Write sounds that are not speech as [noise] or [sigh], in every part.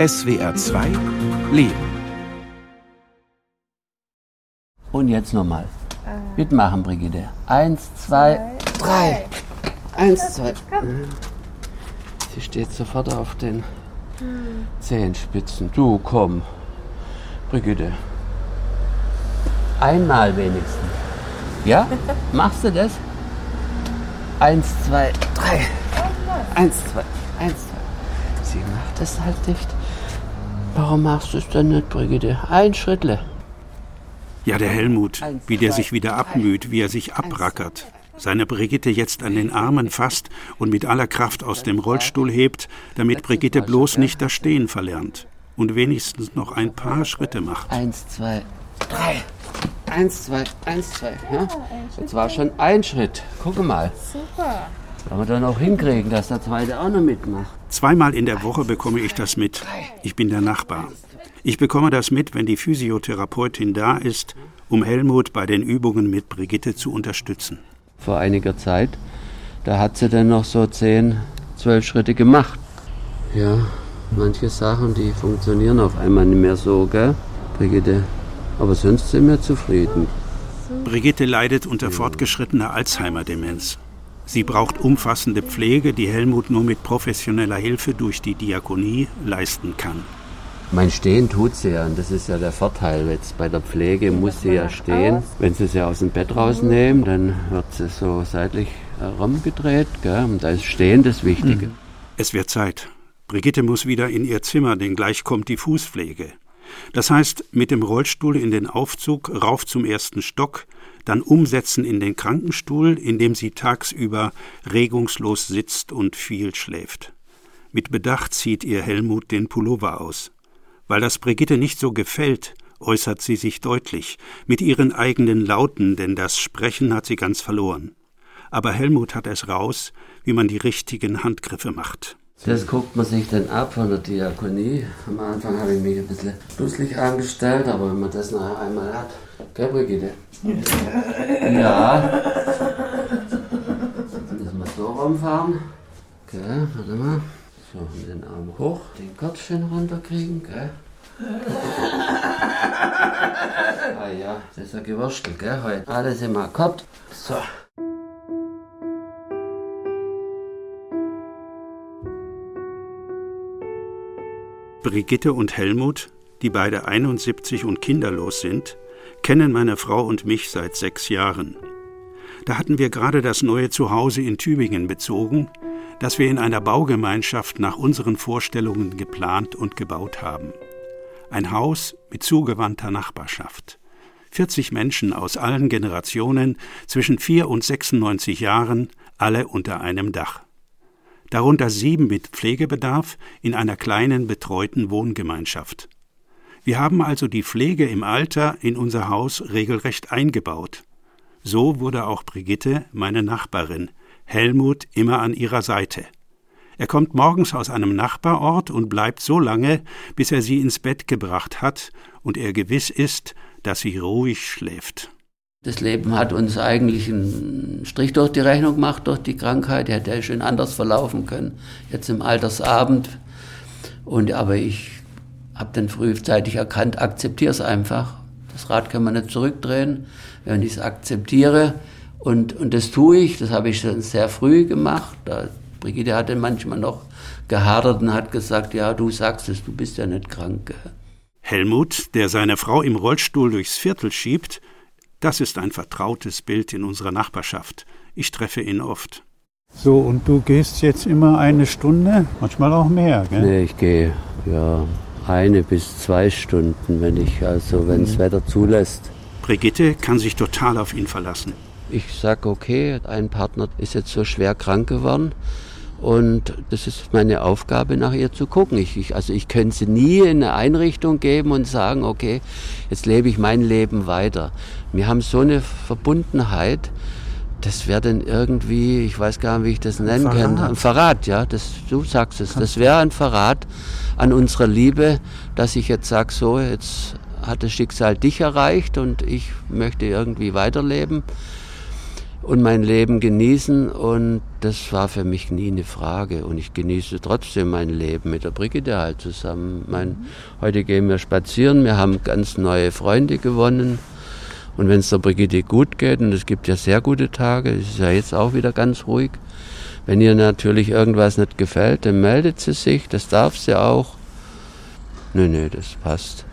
SWR 2 Leben. Und jetzt nochmal. Mitmachen, Brigitte. Eins, zwei, drei. Eins, zwei. Sie steht sofort auf den Zehenspitzen. Du, komm. Brigitte. Einmal wenigstens. Ja? [laughs] Machst du das? Eins, zwei, drei. Eins, zwei, eins, zwei. Sie macht es halt nicht. Warum machst du es denn nicht, Brigitte? Ein Schrittle. Ja, der Helmut, wie der sich wieder abmüht, wie er sich abrackert, seine Brigitte jetzt an den Armen fasst und mit aller Kraft aus dem Rollstuhl hebt, damit Brigitte bloß nicht das Stehen verlernt und wenigstens noch ein paar Schritte macht. Eins, zwei, drei. Eins, zwei, eins, zwei. Ja? Jetzt war schon ein Schritt. Guck mal. Super. Wollen wir dann auch hinkriegen, dass der zweite auch noch mitmacht. Zweimal in der Woche bekomme ich das mit. Ich bin der Nachbar. Ich bekomme das mit, wenn die Physiotherapeutin da ist, um Helmut bei den Übungen mit Brigitte zu unterstützen. Vor einiger Zeit, da hat sie dann noch so zehn, zwölf Schritte gemacht. Ja, manche Sachen, die funktionieren auf einmal nicht mehr so, gell, Brigitte? Aber sonst sind wir zufrieden. Brigitte leidet unter fortgeschrittener Alzheimer-Demenz. Sie braucht umfassende Pflege, die Helmut nur mit professioneller Hilfe durch die Diakonie leisten kann. Mein Stehen tut sie ja und das ist ja der Vorteil. Jetzt bei der Pflege muss sie ja stehen. Wenn sie sie aus dem Bett rausnehmen, dann wird sie so seitlich herumgedreht. Gell? Und da ist Stehen das Wichtige. Es wird Zeit. Brigitte muss wieder in ihr Zimmer, denn gleich kommt die Fußpflege. Das heißt, mit dem Rollstuhl in den Aufzug rauf zum ersten Stock, dann umsetzen in den Krankenstuhl, in dem sie tagsüber regungslos sitzt und viel schläft. Mit Bedacht zieht ihr Helmut den Pullover aus. Weil das Brigitte nicht so gefällt, äußert sie sich deutlich, mit ihren eigenen Lauten, denn das Sprechen hat sie ganz verloren. Aber Helmut hat es raus, wie man die richtigen Handgriffe macht. Das guckt man sich dann ab von der Diakonie. Am Anfang habe ich mich ein bisschen dusselig angestellt, aber wenn man das nachher einmal hat. Gell, Brigitte? Ja. Müssen wir so rumfahren. Gell, warte mal. So, mit den Arm hoch, den Kopf schön runterkriegen, gell? ah ja, das ist ja gewurschtelt, gell, heute. Alles immer Kopf. So. Brigitte und Helmut, die beide 71 und kinderlos sind, kennen meine Frau und mich seit sechs Jahren. Da hatten wir gerade das neue Zuhause in Tübingen bezogen, das wir in einer Baugemeinschaft nach unseren Vorstellungen geplant und gebaut haben. Ein Haus mit zugewandter Nachbarschaft. 40 Menschen aus allen Generationen zwischen 4 und 96 Jahren, alle unter einem Dach darunter sieben mit Pflegebedarf in einer kleinen betreuten Wohngemeinschaft. Wir haben also die Pflege im Alter in unser Haus regelrecht eingebaut. So wurde auch Brigitte, meine Nachbarin, Helmut immer an ihrer Seite. Er kommt morgens aus einem Nachbarort und bleibt so lange, bis er sie ins Bett gebracht hat und er gewiss ist, dass sie ruhig schläft. Das Leben hat uns eigentlich einen Strich durch die Rechnung gemacht, durch die Krankheit. Hätte schön anders verlaufen können, jetzt im Altersabend. Und, aber ich habe dann frühzeitig erkannt, akzeptiere es einfach. Das Rad kann man nicht zurückdrehen, wenn ich es akzeptiere. Und, und das tue ich, das habe ich schon sehr früh gemacht. Da, Brigitte hatte manchmal noch gehadert und hat gesagt, ja, du sagst es, du bist ja nicht krank. Helmut, der seine Frau im Rollstuhl durchs Viertel schiebt, das ist ein vertrautes Bild in unserer Nachbarschaft. Ich treffe ihn oft. So, und du gehst jetzt immer eine Stunde, manchmal auch mehr, gell? Nee, ich gehe ja eine bis zwei Stunden, wenn ich, also wenn das mhm. Wetter zulässt. Brigitte kann sich total auf ihn verlassen. Ich sage, okay, ein Partner ist jetzt so schwer krank geworden. Und das ist meine Aufgabe, nach ihr zu gucken. Ich, ich, also ich könnte sie nie in eine Einrichtung geben und sagen, okay, jetzt lebe ich mein Leben weiter. Wir haben so eine Verbundenheit, das wäre dann irgendwie, ich weiß gar nicht, wie ich das nennen ein kann. Ein Verrat, ja, das, du sagst es. Das wäre ein Verrat an unserer Liebe, dass ich jetzt sage, so, jetzt hat das Schicksal dich erreicht und ich möchte irgendwie weiterleben. Und mein Leben genießen und das war für mich nie eine Frage und ich genieße trotzdem mein Leben mit der Brigitte halt zusammen. Mein, heute gehen wir spazieren, wir haben ganz neue Freunde gewonnen und wenn es der Brigitte gut geht und es gibt ja sehr gute Tage, es ist ja jetzt auch wieder ganz ruhig, wenn ihr natürlich irgendwas nicht gefällt, dann meldet sie sich, das darf sie auch. Nö, nö, das passt.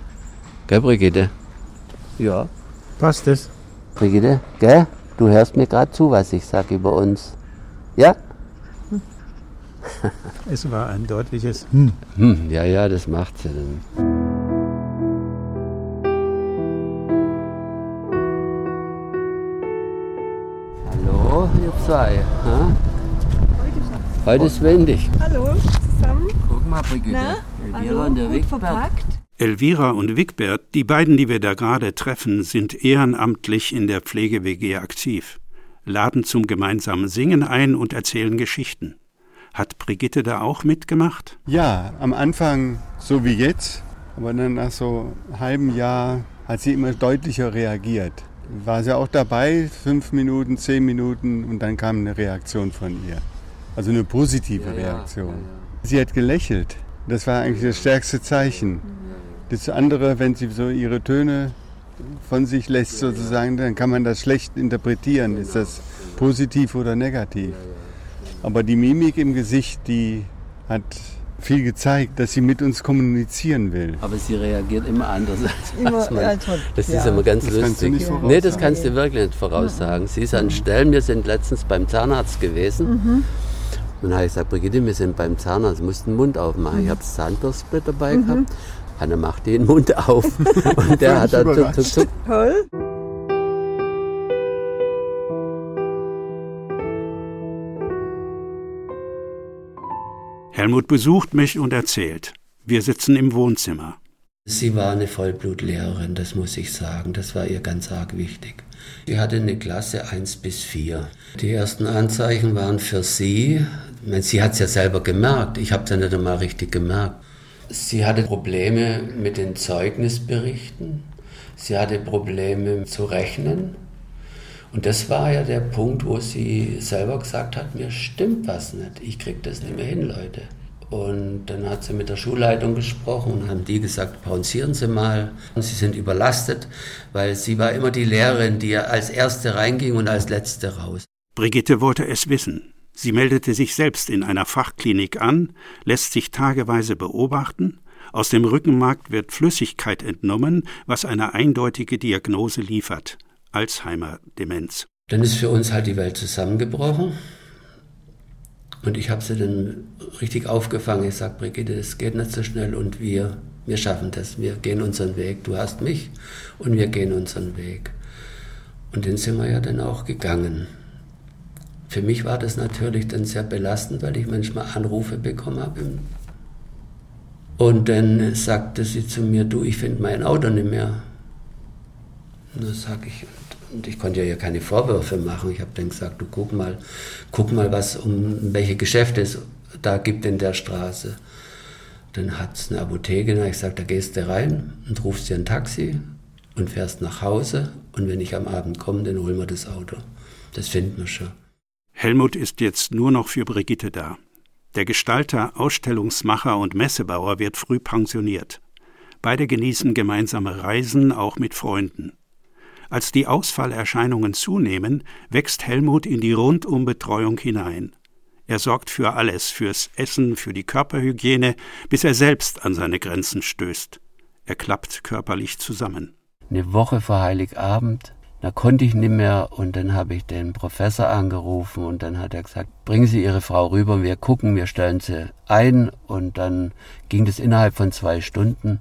Gell, Brigitte? Ja. Passt es? Brigitte, gell? Du hörst mir gerade zu, was ich sage über uns. Ja? [laughs] Es war ein deutliches Hm. Hm, ja, ja, das macht sie dann. Hallo, ihr zwei. Ha? Heute ist windig. Hallo zusammen. Guck mal, Brigitte. Na, der gut Wigbert. verpackt. Elvira und Wigbert, die beiden, die wir da gerade treffen, sind ehrenamtlich in der Pflege-WG aktiv, laden zum gemeinsamen Singen ein und erzählen Geschichten. Hat Brigitte da auch mitgemacht? Ja, am Anfang so wie jetzt, aber dann nach so einem halben Jahr hat sie immer deutlicher reagiert. War sie auch dabei, fünf Minuten, zehn Minuten und dann kam eine Reaktion von ihr. Also eine positive Ja, Reaktion. ja, ja. Sie hat gelächelt. Das war eigentlich das stärkste Zeichen. Das andere, wenn sie so ihre Töne von sich lässt sozusagen, dann kann man das schlecht interpretieren. Ist das positiv oder negativ? Aber die Mimik im Gesicht, die hat viel gezeigt, dass sie mit uns kommunizieren will. Aber sie reagiert immer anders als Immer, was man. Das Ja. ist immer ganz Das kannst du lustig. nicht voraussagen. nee, das kannst du wirklich nicht voraussagen. Sie ist an Stellen, wir sind letztens beim Zahnarzt gewesen. Mhm. Und dann habe ich gesagt, Brigitte, wir sind beim Zahnarzt, du musst den Mund aufmachen. Mhm. Ich habe das Zahnbürstbrett dabei gehabt. Hanna macht den Mund auf. [laughs] Und der hat dann zuck, zuck, zuck. Toll. Helmut besucht mich und erzählt. Wir sitzen im Wohnzimmer. Sie war eine Vollblutlehrerin, das muss ich sagen. Das war ihr ganz arg wichtig. Sie hatte eine Klasse 1 bis 4. Die ersten Anzeichen waren für sie, sie hat es ja selber gemerkt, ich habe es ja nicht einmal richtig gemerkt. Sie hatte Probleme mit den Zeugnisberichten, sie hatte Probleme zu rechnen. Und das war ja der Punkt, wo sie selber gesagt hat, mir stimmt was nicht, ich krieg das nicht mehr hin, Leute. Und dann hat sie mit der Schulleitung gesprochen und haben die gesagt, pausieren Sie mal. Und sie sind überlastet, weil sie war immer die Lehrerin, die als erste reinging und als letzte raus. Brigitte wollte es wissen. Sie meldete sich selbst in einer Fachklinik an, lässt sich tageweise beobachten. Aus dem Rückenmark wird Flüssigkeit entnommen, was eine eindeutige Diagnose liefert. Alzheimer-Demenz. Dann ist für uns halt die Welt zusammengebrochen. Und ich habe sie dann richtig aufgefangen. Ich sage, Brigitte, es geht nicht so schnell und wir, wir schaffen das. Wir gehen unseren Weg. Du hast mich und wir gehen unseren Weg. Und den sind wir ja dann auch gegangen. Für mich war das natürlich dann sehr belastend, weil ich manchmal Anrufe bekommen habe. Und dann sagte sie zu mir, du, ich finde mein Auto nicht mehr. Und dann sage ich, und ich konnte ja keine Vorwürfe machen. Ich habe dann gesagt, du guck mal, guck mal, was um welche Geschäfte es da gibt in der Straße. Dann hat es eine Apotheke, und ich gesagt, da gehst du rein und rufst dir ein Taxi und fährst nach Hause. Und wenn ich am Abend komme, dann holen wir das Auto. Das finden wir schon. Helmut ist jetzt nur noch für Brigitte da. Der Gestalter, Ausstellungsmacher und Messebauer wird früh pensioniert. Beide genießen gemeinsame Reisen, auch mit Freunden. Als die Ausfallerscheinungen zunehmen, wächst Helmut in die Rundumbetreuung hinein. Er sorgt für alles, fürs Essen, für die Körperhygiene, bis er selbst an seine Grenzen stößt. Er klappt körperlich zusammen. Eine Woche vor Heiligabend, da konnte ich nicht mehr und dann habe ich den Professor angerufen und dann hat er gesagt, bringen Sie Ihre Frau rüber, wir gucken, wir stellen sie ein und dann ging das innerhalb von zwei Stunden,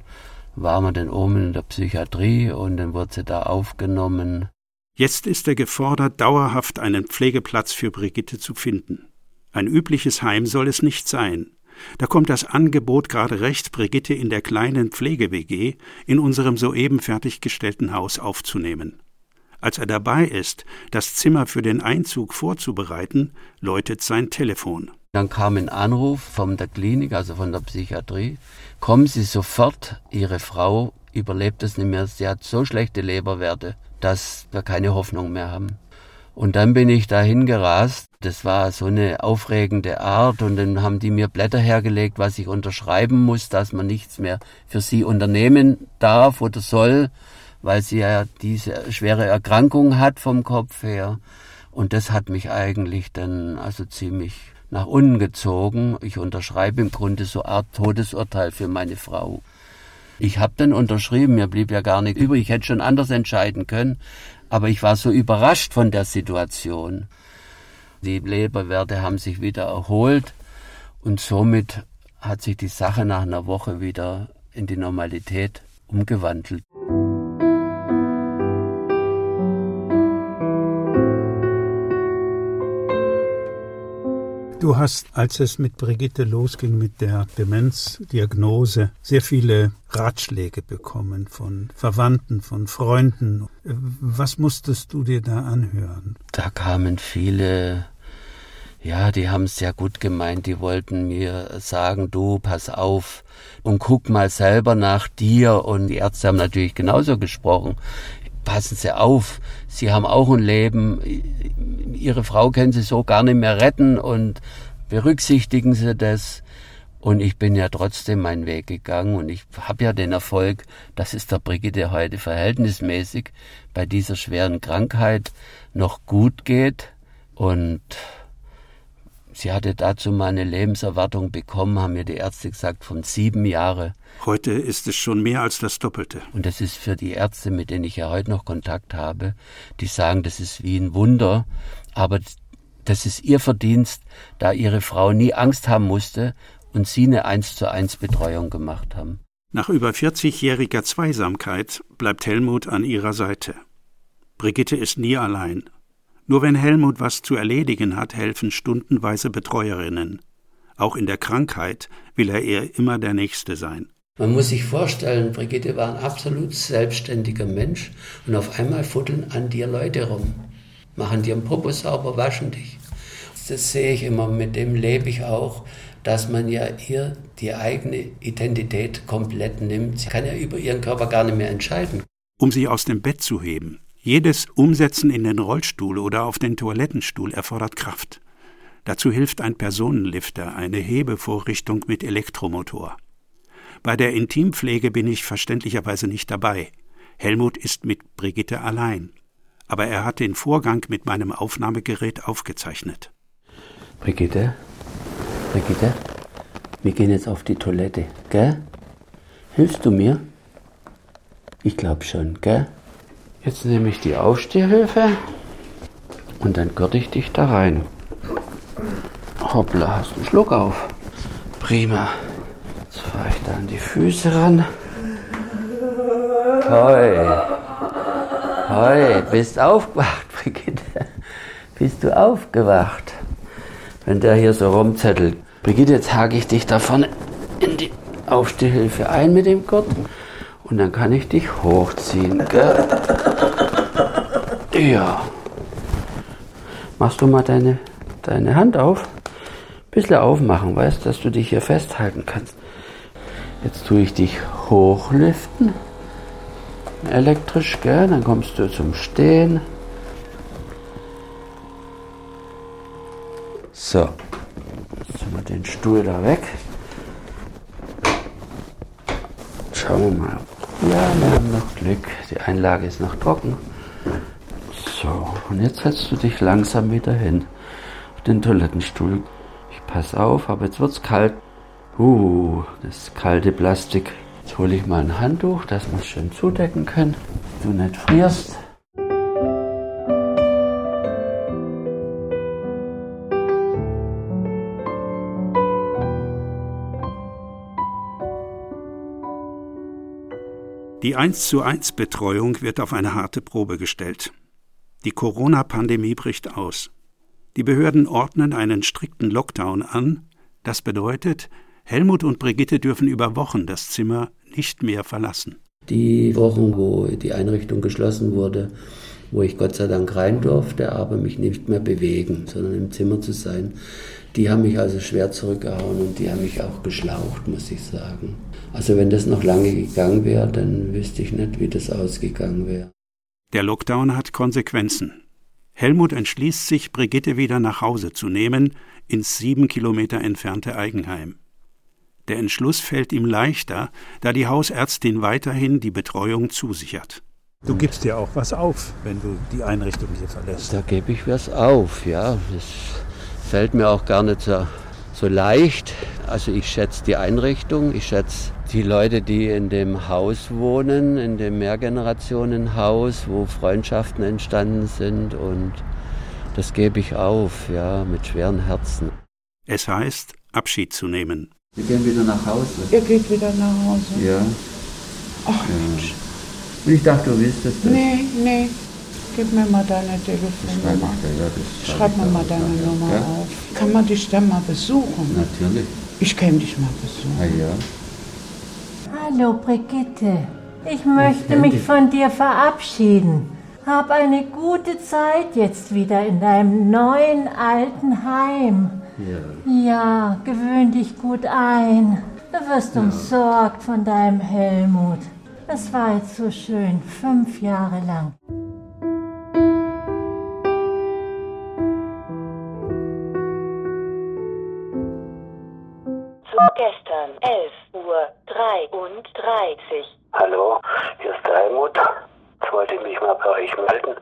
waren wir dann oben in der Psychiatrie und dann wurde sie da aufgenommen. Jetzt ist er gefordert, dauerhaft einen Pflegeplatz für Brigitte zu finden. Ein übliches Heim soll es nicht sein. Da kommt das Angebot gerade recht, Brigitte in der kleinen Pflege-WG in unserem soeben fertiggestellten Haus aufzunehmen. Als er dabei ist, das Zimmer für den Einzug vorzubereiten, läutet sein Telefon. Dann kam ein Anruf von der Klinik, also von der Psychiatrie. Kommen Sie sofort, Ihre Frau überlebt es nicht mehr. Sie hat so schlechte Leberwerte, dass wir keine Hoffnung mehr haben. Und dann bin ich dahin gerast. Das war so eine aufregende Art. Und dann haben die mir Blätter hergelegt, was ich unterschreiben muss, dass man nichts mehr für sie unternehmen darf oder soll, weil sie ja diese schwere Erkrankung hat vom Kopf her. Und das hat mich eigentlich dann also ziemlich nach unten gezogen. Ich unterschreibe im Grunde so eine Art Todesurteil für meine Frau. Ich habe dann unterschrieben, mir blieb ja gar nicht übrig, ich hätte schon anders entscheiden können, aber ich war so überrascht von der Situation. Die Leberwerte haben sich wieder erholt und somit hat sich die Sache nach einer Woche wieder in die Normalität umgewandelt. Du hast, als es mit Brigitte losging mit der Demenzdiagnose, sehr viele Ratschläge bekommen von Verwandten, von Freunden. Was musstest du dir da anhören? Da kamen viele, ja, die haben es sehr gut gemeint. Die wollten mir sagen, du, pass auf und guck mal selber nach dir. Und die Ärzte haben natürlich genauso gesprochen passen Sie auf, Sie haben auch ein Leben, Ihre Frau können Sie so gar nicht mehr retten und berücksichtigen Sie das. Und ich bin ja trotzdem meinen Weg gegangen und ich habe ja den Erfolg, dass es der Brigitte heute verhältnismäßig bei dieser schweren Krankheit noch gut geht. Und sie hatte dazu mal eine Lebenserwartung bekommen, haben mir die Ärzte gesagt, von sieben Jahren. Heute ist es schon mehr als das Doppelte. Und das ist für die Ärzte, mit denen ich ja heute noch Kontakt habe, die sagen, das ist wie ein Wunder, aber das ist ihr Verdienst, da ihre Frau nie Angst haben musste und sie eine eins zu eins Betreuung gemacht haben. Nach über 40-jähriger Zweisamkeit bleibt Helmut an ihrer Seite. Brigitte ist nie allein. Nur wenn Helmut was zu erledigen hat, helfen stundenweise Betreuerinnen. Auch in der Krankheit will er eher immer der Nächste sein. Man muss sich vorstellen, Brigitte war ein absolut selbstständiger Mensch und auf einmal fuddeln an dir Leute rum, machen dir einen Popo sauber, waschen dich. Das sehe ich immer, mit dem lebe ich auch, dass man ja ihr die eigene Identität komplett nimmt. Sie kann ja über ihren Körper gar nicht mehr entscheiden. Um sie aus dem Bett zu heben, jedes Umsetzen in den Rollstuhl oder auf den Toilettenstuhl erfordert Kraft. Dazu hilft ein Personenlifter, eine Hebevorrichtung mit Elektromotor. Bei der Intimpflege bin ich verständlicherweise nicht dabei. Helmut ist mit Brigitte allein. Aber er hat den Vorgang mit meinem Aufnahmegerät aufgezeichnet. Brigitte, Brigitte, wir gehen jetzt auf die Toilette, gell? Hilfst du mir? Ich glaube schon, gell? Jetzt nehme ich die Aufstehhilfe und dann gürte ich dich da rein. Hoppla, hast einen Schluck auf. Prima. Jetzt fahre ich da an die Füße ran. Hoi. Hoi, bist aufgewacht, Brigitte. Bist du aufgewacht? Wenn der hier so rumzettelt. Brigitte, jetzt hake ich dich da vorne in die Aufstehhilfe ein mit dem Gurt. Und dann kann ich dich hochziehen, gell? [laughs] Ja. Machst du mal deine, deine Hand auf? Bisschen aufmachen, weißt, dass du dich hier festhalten kannst. Jetzt tue ich dich hochliften. Elektrisch, gell? Dann kommst du zum Stehen. So. Jetzt tun wir den Stuhl da weg. Schauen wir mal. Ja, wir haben noch Glück. Die Einlage ist noch trocken. So, und jetzt setzt du dich langsam wieder hin auf den Toilettenstuhl. Ich pass auf, aber jetzt wird's kalt. Uh, das kalte Plastik. Jetzt hole ich mal ein Handtuch, dass wir es schön zudecken können. Du nicht frierst. Die 1 zu 1 Betreuung wird auf eine harte Probe gestellt. Die Corona-Pandemie bricht aus. Die Behörden ordnen einen strikten Lockdown an. Das bedeutet, Helmut und Brigitte dürfen über Wochen das Zimmer nicht mehr verlassen. Die Wochen, wo die Einrichtung geschlossen wurde, wo ich Gott sei Dank rein durfte, aber mich nicht mehr bewegen, sondern im Zimmer zu sein, die haben mich also schwer zurückgehauen und die haben mich auch geschlaucht, muss ich sagen. Also wenn das noch lange gegangen wäre, dann wüsste ich nicht, wie das ausgegangen wäre. Der Lockdown hat Konsequenzen. Helmut entschließt sich, Brigitte wieder nach Hause zu nehmen, ins sieben Kilometer entfernte Eigenheim. Der Entschluss fällt ihm leichter, da die Hausärztin weiterhin die Betreuung zusichert. Du gibst dir auch was auf, wenn du die Einrichtung hier verlässt. Da gebe ich was auf, ja. Das fällt mir auch gar nicht so, so leicht. Also ich schätze die Einrichtung, ich schätze die Leute, die in dem Haus wohnen, in dem Mehrgenerationenhaus, wo Freundschaften entstanden sind und das gebe ich auf, ja, mit schweren Herzen. Es heißt, Abschied zu nehmen. Wir gehen wieder nach Hause. Ihr geht wieder nach Hause? Ja. Ach Mensch. Und ich dachte, du wüsstest das. Nee, nee. Gib mir mal deine Telefonnummer. Ja, Schreib mir mal deine Nummer ja? auf. Kann man dich dann mal besuchen? Natürlich. Ich kann dich mal besuchen. Ah, ja. Hallo Brigitte, ich möchte mich von dir verabschieden. Hab eine gute Zeit jetzt wieder in deinem neuen alten Heim. Ja. Ja, gewöhn dich gut ein. Du wirst umsorgt von deinem Helmut. Es war jetzt so schön, fünf Jahre lang. Gestern 11 Uhr 33. Hallo, hier ist der Helmut. Ich wollte mich mal bei euch melden.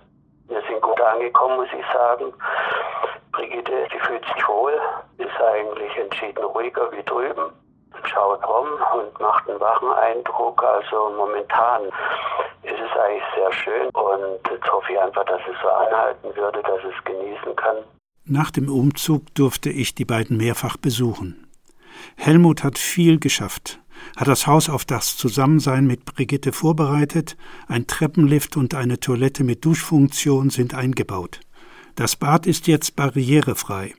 Wir sind gut angekommen, muss ich sagen. Brigitte, die fühlt sich wohl, ist eigentlich entschieden ruhiger wie drüben, schaut rum und macht einen wachen Eindruck. Also momentan ist es eigentlich sehr schön und jetzt hoffe ich einfach, dass es so anhalten würde, dass es genießen kann. Nach dem Umzug durfte ich die beiden mehrfach besuchen. Helmut hat viel geschafft, hat das Haus auf das Zusammensein mit Brigitte vorbereitet, ein Treppenlift und eine Toilette mit Duschfunktion sind eingebaut. Das Bad ist jetzt barrierefrei.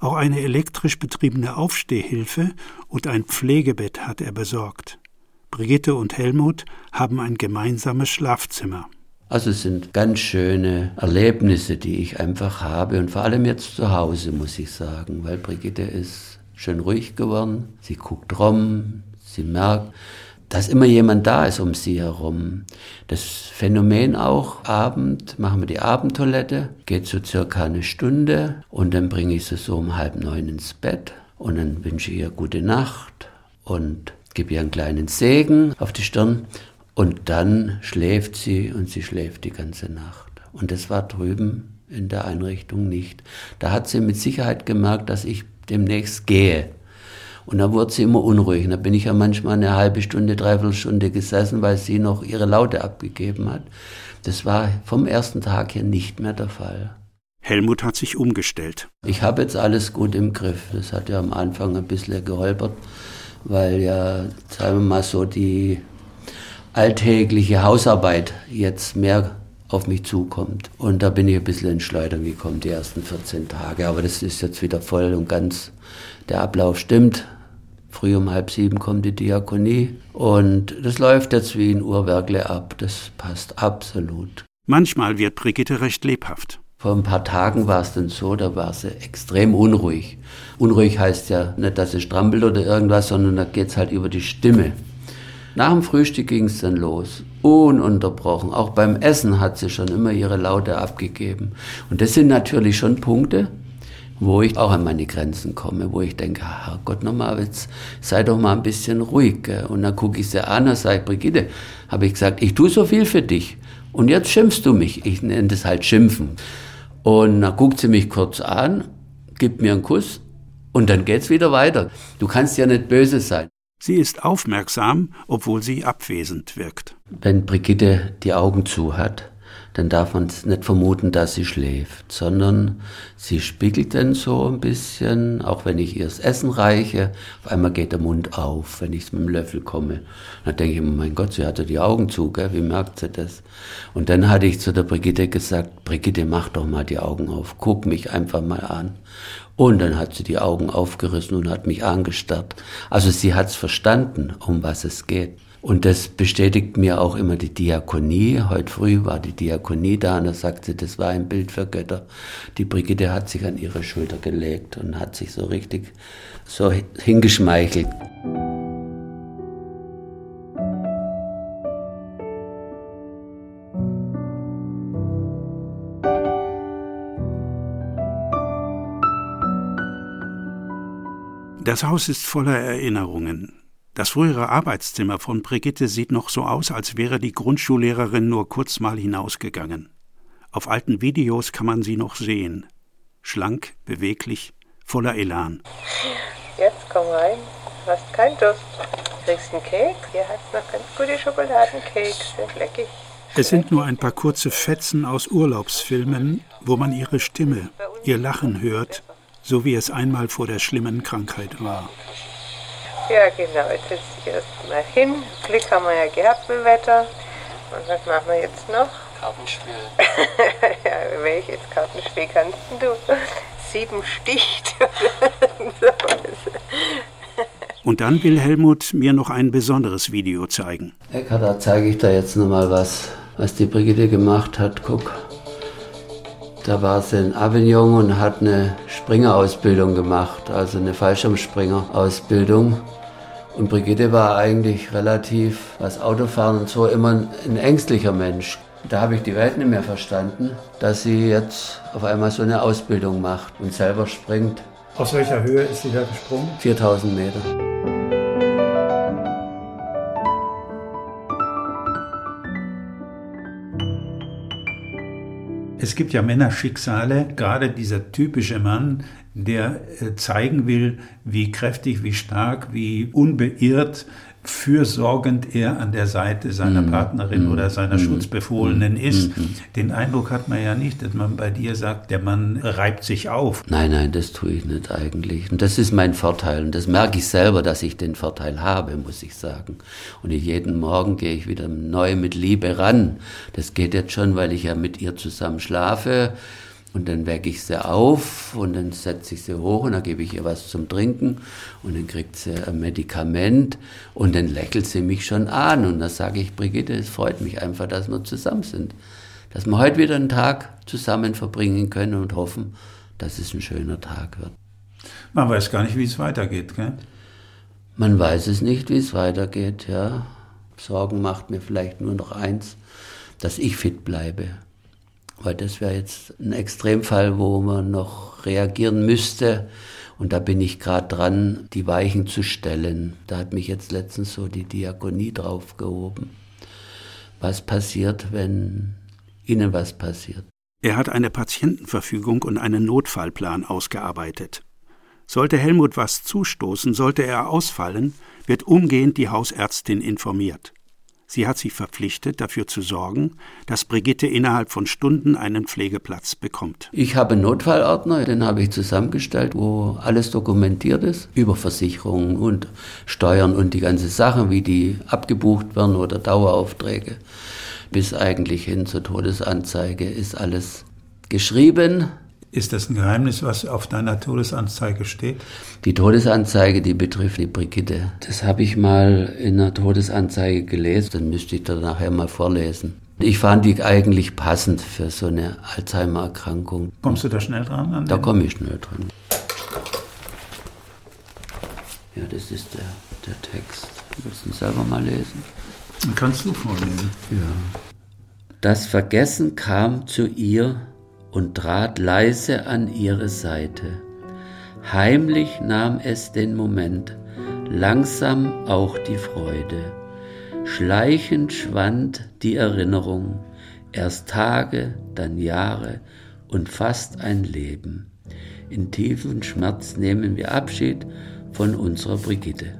Auch eine elektrisch betriebene Aufstehhilfe und ein Pflegebett hat er besorgt. Brigitte und Helmut haben ein gemeinsames Schlafzimmer. Also es sind ganz schöne Erlebnisse, die ich einfach habe und vor allem jetzt zu Hause, muss ich sagen, weil Brigitte ist schön ruhig geworden. Sie guckt rum, sie merkt, dass immer jemand da ist um sie herum. Das Phänomen auch, Abend, machen wir die Abendtoilette, geht so circa eine Stunde und dann bringe ich sie so um halb neun ins Bett und dann wünsche ich ihr gute Nacht und gebe ihr einen kleinen Segen auf die Stirn und dann schläft sie und sie schläft die ganze Nacht. Und das war drüben in der Einrichtung nicht. Da hat sie mit Sicherheit gemerkt, dass ich demnächst gehe. Und da wurde sie immer unruhig. Und da bin ich ja manchmal eine halbe Stunde, dreiviertel Stunde gesessen, weil sie noch ihre Laute abgegeben hat. Das war vom ersten Tag her nicht mehr der Fall. Helmut hat sich umgestellt. Ich habe jetzt alles gut im Griff. Das hat ja am Anfang ein bisschen geholpert, weil ja, sagen wir mal so, die alltägliche Hausarbeit jetzt mehr auf mich zukommt. Und da bin ich ein bisschen in Schleudern gekommen, die ersten 14 Tage. Aber das ist jetzt wieder voll und ganz, der Ablauf stimmt. Früh um halb sieben kommt die Diakonie und das läuft jetzt wie ein Uhrwerkle ab. Das passt absolut. Manchmal wird Brigitte recht lebhaft. Vor ein paar Tagen war es dann so, da war sie extrem unruhig. Unruhig heißt ja nicht, dass sie strampelt oder irgendwas, sondern da geht's halt über die Stimme. Nach dem Frühstück ging es dann los, ununterbrochen. Auch beim Essen hat sie schon immer ihre Laute abgegeben. Und das sind natürlich schon Punkte, wo ich auch an meine Grenzen komme, wo ich denke, Herrgott nochmal, jetzt sei doch mal ein bisschen ruhig. Und dann gucke ich sie an und sage, Brigitte, habe ich gesagt, ich tue so viel für dich. Und jetzt schimpfst du mich. Ich nenne das halt Schimpfen. Und dann guckt sie mich kurz an, gibt mir einen Kuss und dann geht's wieder weiter. Du kannst ja nicht böse sein. Sie ist aufmerksam, obwohl sie abwesend wirkt. Wenn Brigitte die Augen zu hat, dann darf man nicht vermuten, dass sie schläft, sondern sie spiegelt dann so ein bisschen, auch wenn ich ihr das Essen reiche, auf einmal geht der Mund auf, wenn ich mit dem Löffel komme. Dann denke ich immer, mein Gott, sie hatte die Augen zu, gell? wie merkt sie das? Und dann hatte ich zu der Brigitte gesagt, Brigitte, mach doch mal die Augen auf, guck mich einfach mal an. Und dann hat sie die Augen aufgerissen und hat mich angestarrt. Also sie hat's verstanden, um was es geht. Und das bestätigt mir auch immer die Diakonie. Heute früh war die Diakonie da und da sagt sie, das war ein Bild für Götter. Die Brigitte hat sich an ihre Schulter gelegt und hat sich so richtig so hingeschmeichelt. Das Haus ist voller Erinnerungen. Das frühere Arbeitszimmer von Brigitte sieht noch so aus, als wäre die Grundschullehrerin nur kurz mal hinausgegangen. Auf alten Videos kann man sie noch sehen. Schlank, beweglich, voller Elan. Jetzt komm rein. Du hast keinen Durst. Kriegst einen Keks? Hier hast noch ganz gute Schokoladenkeks. Sind leckig. Es sind nur ein paar kurze Fetzen aus Urlaubsfilmen, wo man ihre Stimme, ihr Lachen hört, so wie es einmal vor der schlimmen Krankheit war. Ja, genau. Jetzt setz dich erst mal hin. Glück haben wir ja gehabt mit dem Wetter. Und was machen wir jetzt noch? Kartenspiel. [laughs] ja, welches Kartenspiel kannst du? Sieben sticht. [laughs] Und dann will Helmut mir noch ein besonderes Video zeigen. Ecker, da zeige ich dir jetzt nochmal was, was die Brigitte gemacht hat. Guck. Da war sie in Avignon und hat eine Springerausbildung gemacht, also eine Fallschirmspringerausbildung. Und Brigitte war eigentlich relativ, was Autofahren und so, immer ein ängstlicher Mensch. Da habe ich die Welt nicht mehr verstanden, dass sie jetzt auf einmal so eine Ausbildung macht und selber springt. Aus welcher Höhe ist sie da gesprungen? 4000 Meter. Es gibt ja Männerschicksale, gerade dieser typische Mann, der äh, zeigen will, wie kräftig, wie stark, wie unbeirrt fürsorgend er an der Seite seiner Mhm. Partnerin Mhm. oder seiner Mhm. Schutzbefohlenen ist. Den Eindruck hat man ja nicht, dass man bei dir sagt, der Mann reibt sich auf. Nein, nein, das tue ich nicht eigentlich. Und das ist mein Vorteil. Und das merke ich selber, dass ich den Vorteil habe, muss ich sagen. Und jeden Morgen gehe ich wieder neu mit Liebe ran. Das geht jetzt schon, weil ich ja mit ihr zusammen schlafe. Und dann wecke ich sie auf und dann setze ich sie hoch und dann gebe ich ihr was zum Trinken und dann kriegt sie ein Medikament und dann lächelt sie mich schon an und dann sage ich, Brigitte, es freut mich einfach, dass wir zusammen sind. Dass wir heute wieder einen Tag zusammen verbringen können und hoffen, dass es ein schöner Tag wird. Man weiß gar nicht, wie es weitergeht. Gell? Man weiß es nicht, wie es weitergeht, ja. Sorgen macht mir vielleicht nur noch eins, dass ich fit bleibe. Weil das wäre jetzt ein Extremfall, wo man noch reagieren müsste. Und da bin ich gerade dran, die Weichen zu stellen. Da hat mich jetzt letztens so die Diakonie draufgehoben. Was passiert, wenn Ihnen was passiert? Er hat eine Patientenverfügung und einen Notfallplan ausgearbeitet. Sollte Helmut was zustoßen, sollte er ausfallen, wird umgehend die Hausärztin informiert. Sie hat sich verpflichtet, dafür zu sorgen, dass Brigitte innerhalb von Stunden einen Pflegeplatz bekommt. Ich habe einen Notfallordner, den habe ich zusammengestellt, wo alles dokumentiert ist, über Versicherungen und Steuern und die ganze Sachen, wie die abgebucht werden oder Daueraufträge, bis eigentlich hin zur Todesanzeige ist alles geschrieben. Ist das ein Geheimnis, was auf deiner Todesanzeige steht? Die Todesanzeige, die betrifft die Brigitte. Das habe ich mal in einer Todesanzeige gelesen, dann müsste ich da nachher mal vorlesen. Ich fand die eigentlich passend für so eine Alzheimer-Erkrankung. Kommst du da schnell dran? An Da komme ich schnell dran. Ja, das ist der, der Text. Willst du ihn selber mal lesen? Kannst du vorlesen? Ja. Das Vergessen kam zu ihr und trat leise an ihre Seite. Heimlich nahm es den Moment, langsam auch die Freude. Schleichend schwand die Erinnerung, erst Tage, dann Jahre und fast ein Leben. In tiefem Schmerz nehmen wir Abschied von unserer Brigitte.